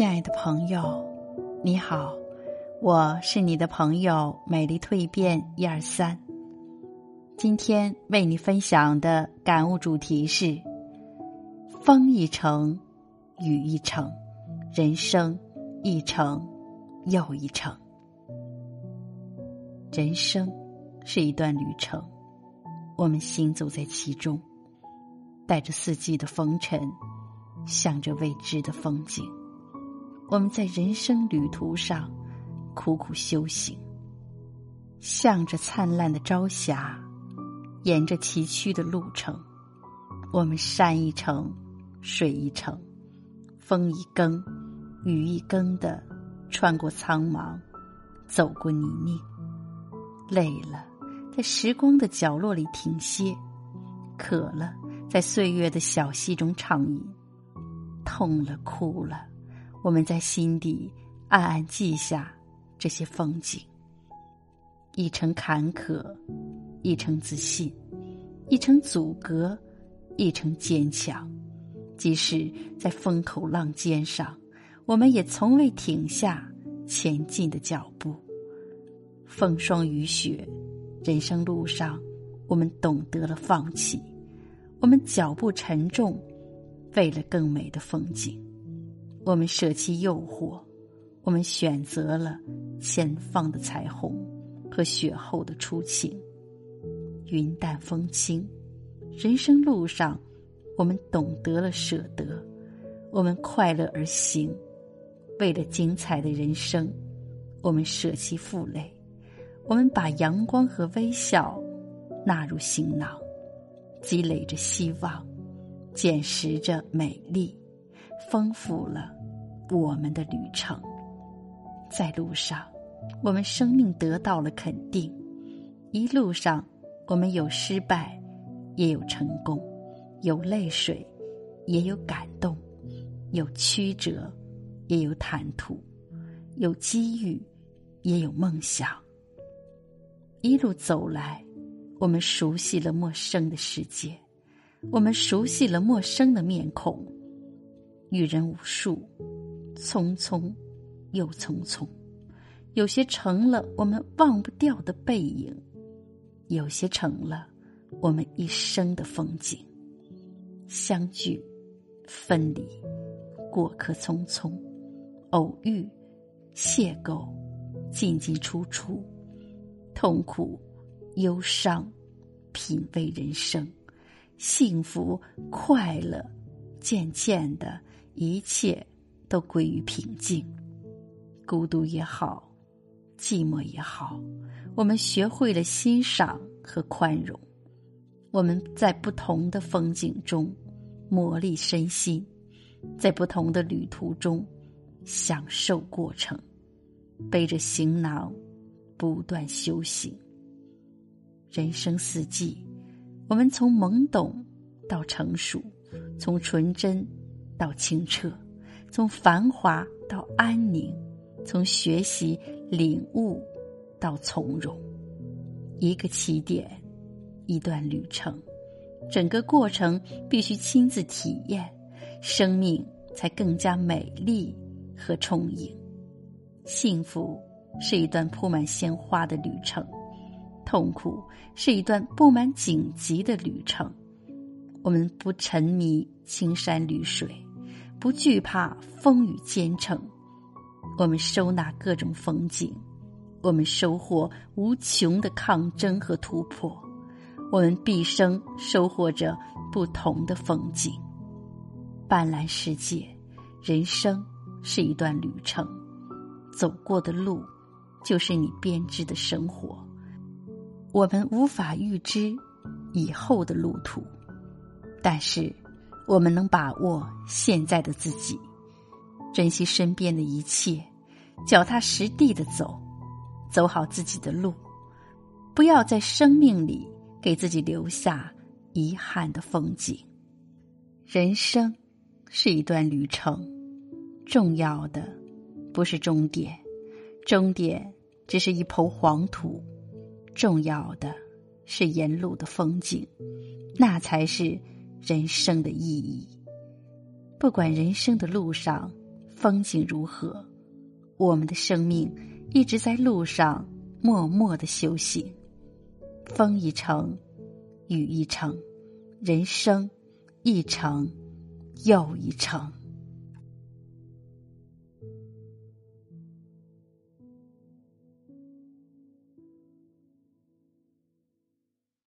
亲爱的朋友，你好，我是你的朋友美丽蜕变一二三。今天为你分享的感悟主题是：风一程，雨一程，人生一程又一程。人生是一段旅程，我们行走在其中，带着四季的风尘，向着未知的风景。我们在人生旅途上苦苦修行，向着灿烂的朝霞，沿着崎岖的路程，我们山一程，水一程，风一更，雨一更的穿过苍茫，走过泥泞。累了，在时光的角落里停歇；渴了，在岁月的小溪中畅饮；痛了，哭了。我们在心底暗暗记下这些风景，一程坎坷，一程自信，一程阻隔，一程坚强。即使在风口浪尖上，我们也从未停下前进的脚步。风霜雨雪，人生路上，我们懂得了放弃。我们脚步沉重，为了更美的风景。我们舍弃诱惑，我们选择了前方的彩虹和雪后的初晴。云淡风轻，人生路上，我们懂得了舍得，我们快乐而行。为了精彩的人生，我们舍弃负累，我们把阳光和微笑纳入行囊，积累着希望，捡拾着美丽。丰富了我们的旅程，在路上，我们生命得到了肯定；一路上，我们有失败，也有成功；有泪水，也有感动；有曲折，也有坦途；有机遇，也有梦想。一路走来，我们熟悉了陌生的世界，我们熟悉了陌生的面孔。遇人无数，匆匆又匆匆，有些成了我们忘不掉的背影，有些成了我们一生的风景。相聚、分离、过客匆匆，偶遇、邂逅、进进出出，痛苦、忧伤，品味人生，幸福、快乐，渐渐的。一切都归于平静，孤独也好，寂寞也好，我们学会了欣赏和宽容。我们在不同的风景中磨砺身心，在不同的旅途中享受过程，背着行囊不断修行。人生四季，我们从懵懂到成熟，从纯真。到清澈，从繁华到安宁，从学习领悟到从容，一个起点，一段旅程，整个过程必须亲自体验，生命才更加美丽和充盈。幸福是一段铺满鲜花的旅程，痛苦是一段布满荆棘的旅程。我们不沉迷青山绿水。不惧怕风雨兼程，我们收纳各种风景，我们收获无穷的抗争和突破，我们毕生收获着不同的风景。斑斓世界，人生是一段旅程，走过的路就是你编织的生活。我们无法预知以后的路途，但是。我们能把握现在的自己，珍惜身边的一切，脚踏实地的走，走好自己的路，不要在生命里给自己留下遗憾的风景。人生是一段旅程，重要的不是终点，终点只是一抔黄土，重要的是沿路的风景，那才是。人生的意义，不管人生的路上风景如何，我们的生命一直在路上默默的修行。风一程，雨一程，人生一程又一程。